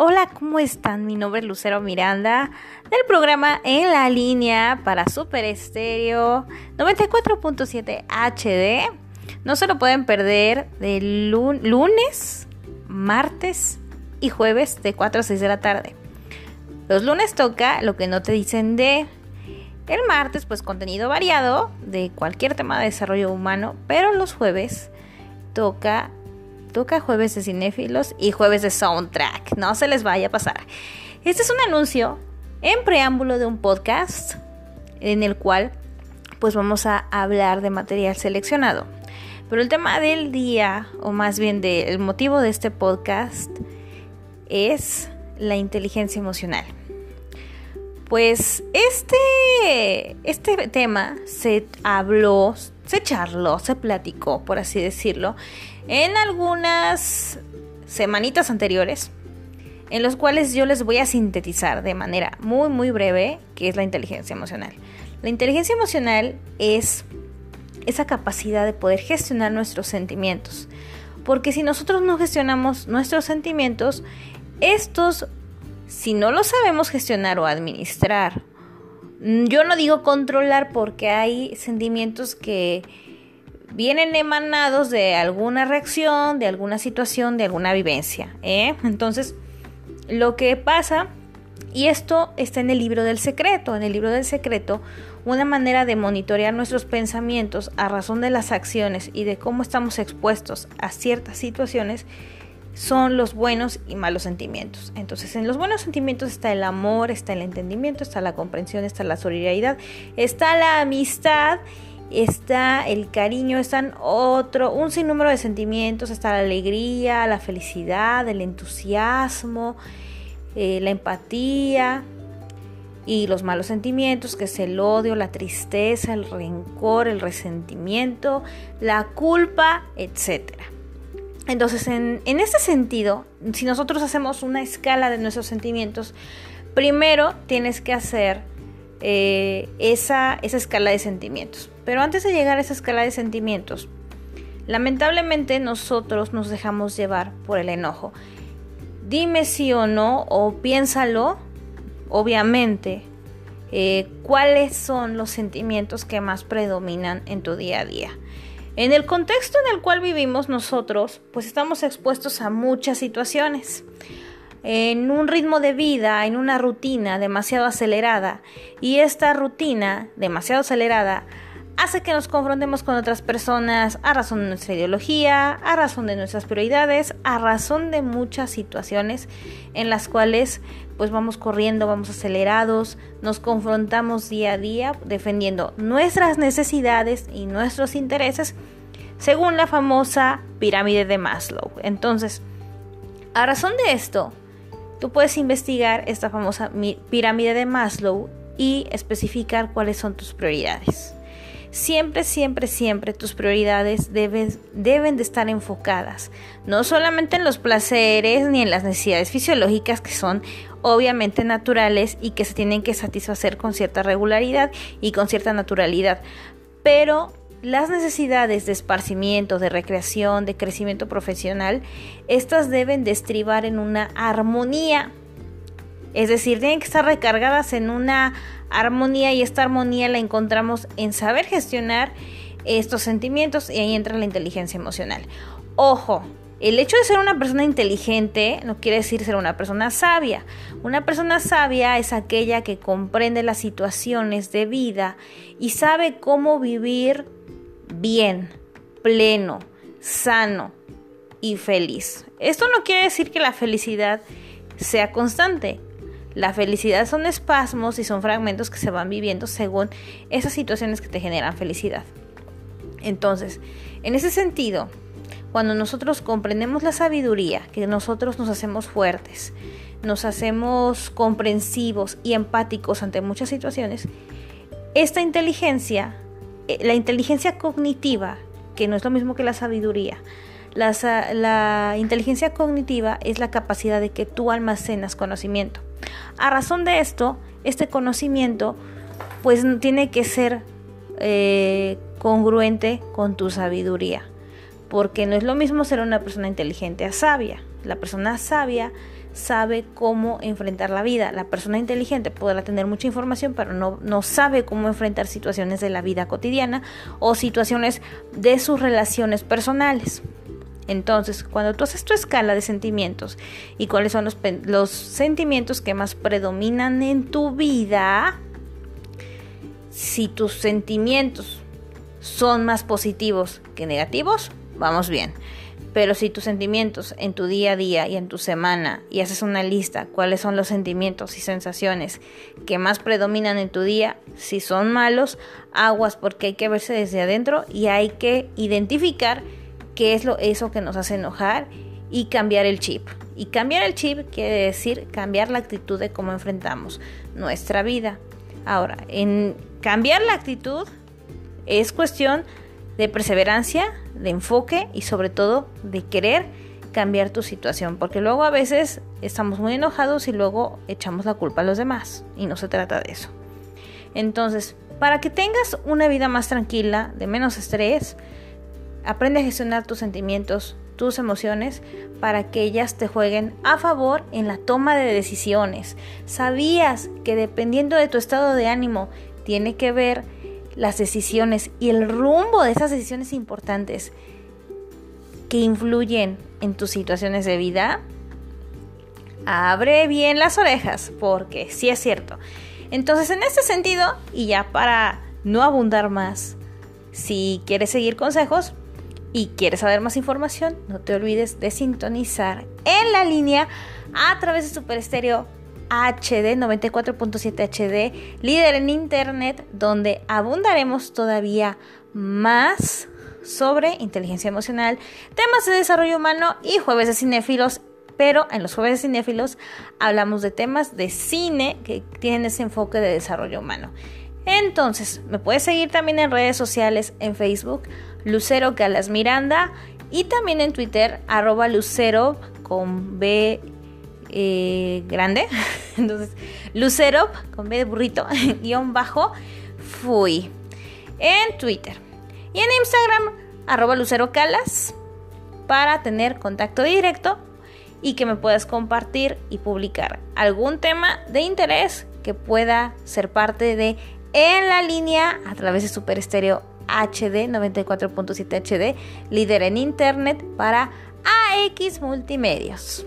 Hola, ¿cómo están? Mi nombre es Lucero Miranda del programa En la línea para Super Estéreo 94.7 HD. No se lo pueden perder de lunes, martes y jueves de 4 a 6 de la tarde. Los lunes toca lo que no te dicen de. El martes, pues contenido variado de cualquier tema de desarrollo humano, pero los jueves toca toca jueves de cinéfilos y jueves de soundtrack. No se les vaya a pasar. Este es un anuncio en preámbulo de un podcast en el cual pues vamos a hablar de material seleccionado. Pero el tema del día, o más bien del motivo de este podcast, es la inteligencia emocional. Pues este, este tema se habló, se charló, se platicó, por así decirlo, en algunas semanitas anteriores, en los cuales yo les voy a sintetizar de manera muy, muy breve qué es la inteligencia emocional. La inteligencia emocional es esa capacidad de poder gestionar nuestros sentimientos. Porque si nosotros no gestionamos nuestros sentimientos, estos, si no los sabemos gestionar o administrar, yo no digo controlar porque hay sentimientos que vienen emanados de alguna reacción, de alguna situación, de alguna vivencia. ¿eh? Entonces, lo que pasa, y esto está en el libro del secreto, en el libro del secreto, una manera de monitorear nuestros pensamientos a razón de las acciones y de cómo estamos expuestos a ciertas situaciones son los buenos y malos sentimientos. Entonces, en los buenos sentimientos está el amor, está el entendimiento, está la comprensión, está la solidaridad, está la amistad está el cariño, están otro, un sinnúmero de sentimientos, está la alegría, la felicidad, el entusiasmo, eh, la empatía y los malos sentimientos, que es el odio, la tristeza, el rencor, el resentimiento, la culpa, etc. Entonces, en, este sentido, si nosotros hacemos una escala de nuestros sentimientos, primero tienes que hacer eh, esa, esa escala de sentimientos. Pero antes de llegar a esa escala de sentimientos, lamentablemente nosotros nos dejamos llevar por el enojo. Dime sí o no, o piénsalo, obviamente, eh, cuáles son los sentimientos que más predominan en tu día a día. En el contexto en el cual vivimos nosotros, pues estamos expuestos a muchas situaciones. En un ritmo de vida, en una rutina demasiado acelerada y esta rutina demasiado acelerada hace que nos confrontemos con otras personas a razón de nuestra ideología, a razón de nuestras prioridades, a razón de muchas situaciones en las cuales pues vamos corriendo, vamos acelerados, nos confrontamos día a día defendiendo nuestras necesidades y nuestros intereses según la famosa pirámide de Maslow. Entonces, a razón de esto, Tú puedes investigar esta famosa pirámide de Maslow y especificar cuáles son tus prioridades. Siempre, siempre, siempre tus prioridades deben de estar enfocadas, no solamente en los placeres ni en las necesidades fisiológicas que son obviamente naturales y que se tienen que satisfacer con cierta regularidad y con cierta naturalidad, pero las necesidades de esparcimiento, de recreación, de crecimiento profesional, estas deben de estribar en una armonía. Es decir, tienen que estar recargadas en una armonía y esta armonía la encontramos en saber gestionar estos sentimientos y ahí entra la inteligencia emocional. Ojo, el hecho de ser una persona inteligente no quiere decir ser una persona sabia. Una persona sabia es aquella que comprende las situaciones de vida y sabe cómo vivir bien, pleno, sano y feliz. Esto no quiere decir que la felicidad sea constante. La felicidad son espasmos y son fragmentos que se van viviendo según esas situaciones que te generan felicidad. Entonces, en ese sentido, cuando nosotros comprendemos la sabiduría, que nosotros nos hacemos fuertes, nos hacemos comprensivos y empáticos ante muchas situaciones, esta inteligencia eh, la inteligencia cognitiva, que no es lo mismo que la sabiduría, la, inteligencia cognitiva es la capacidad de que tú almacenas conocimiento. A razón de esto, este conocimiento pues tiene que ser eh, congruente con tu sabiduría, porque no es lo mismo ser una persona inteligente a sabia. La persona sabia sabe cómo enfrentar la vida. La persona inteligente podrá tener mucha información, pero no, no sabe cómo enfrentar situaciones de la vida cotidiana o situaciones de sus relaciones personales. Entonces, cuando tú haces tu escala de sentimientos y cuáles son los, los sentimientos que más predominan en tu vida, si tus sentimientos son más positivos que negativos, vamos bien. Pero si tus sentimientos en tu día a día y en tu semana y haces una lista, cuáles son los sentimientos y sensaciones que más predominan en tu día, si son malos, aguas porque hay que verse desde adentro y hay que identificar qué es lo, eso que nos hace enojar y cambiar el chip. Y cambiar el chip quiere decir cambiar la actitud de cómo enfrentamos nuestra vida. Ahora, en cambiar la actitud es cuestión de perseverancia, de enfoque y sobre todo de querer cambiar tu situación, porque luego a veces estamos muy enojados y luego echamos la culpa a los demás y no se trata de eso. Entonces, para que tengas una vida más tranquila, de menos estrés, Aprende a gestionar tus sentimientos, tus emociones, para que ellas te jueguen a favor en la toma de decisiones. ¿Sabías que dependiendo de tu estado de ánimo tiene que ver las decisiones y el rumbo de esas decisiones importantes que influyen en tus situaciones de vida? Abre bien las orejas, porque sí es cierto. Entonces, en este sentido, y ya para no abundar más, si quieres seguir consejos, y quieres saber más información, no te olvides de sintonizar en la línea a través de Super Estéreo HD 94.7 HD, líder en internet, donde abundaremos todavía más sobre inteligencia emocional, temas de desarrollo humano y jueves de cinéfilos. Pero en los jueves de cinéfilos hablamos de temas de cine que tienen ese enfoque de desarrollo humano. Entonces, me puedes seguir también en redes sociales, en Facebook, Lucero Galas Miranda, y también en Twitter, arroba Lucero con B eh, grande. Entonces, Lucero con B de burrito, guion bajo, fui. En Twitter. Y en Instagram, arroba Lucero Calas, para tener contacto directo y que me puedas compartir y publicar algún tema de interés que pueda ser parte de en la línea a través de Super Estéreo HD 94.7 HD, líder en internet para AX Multimedios.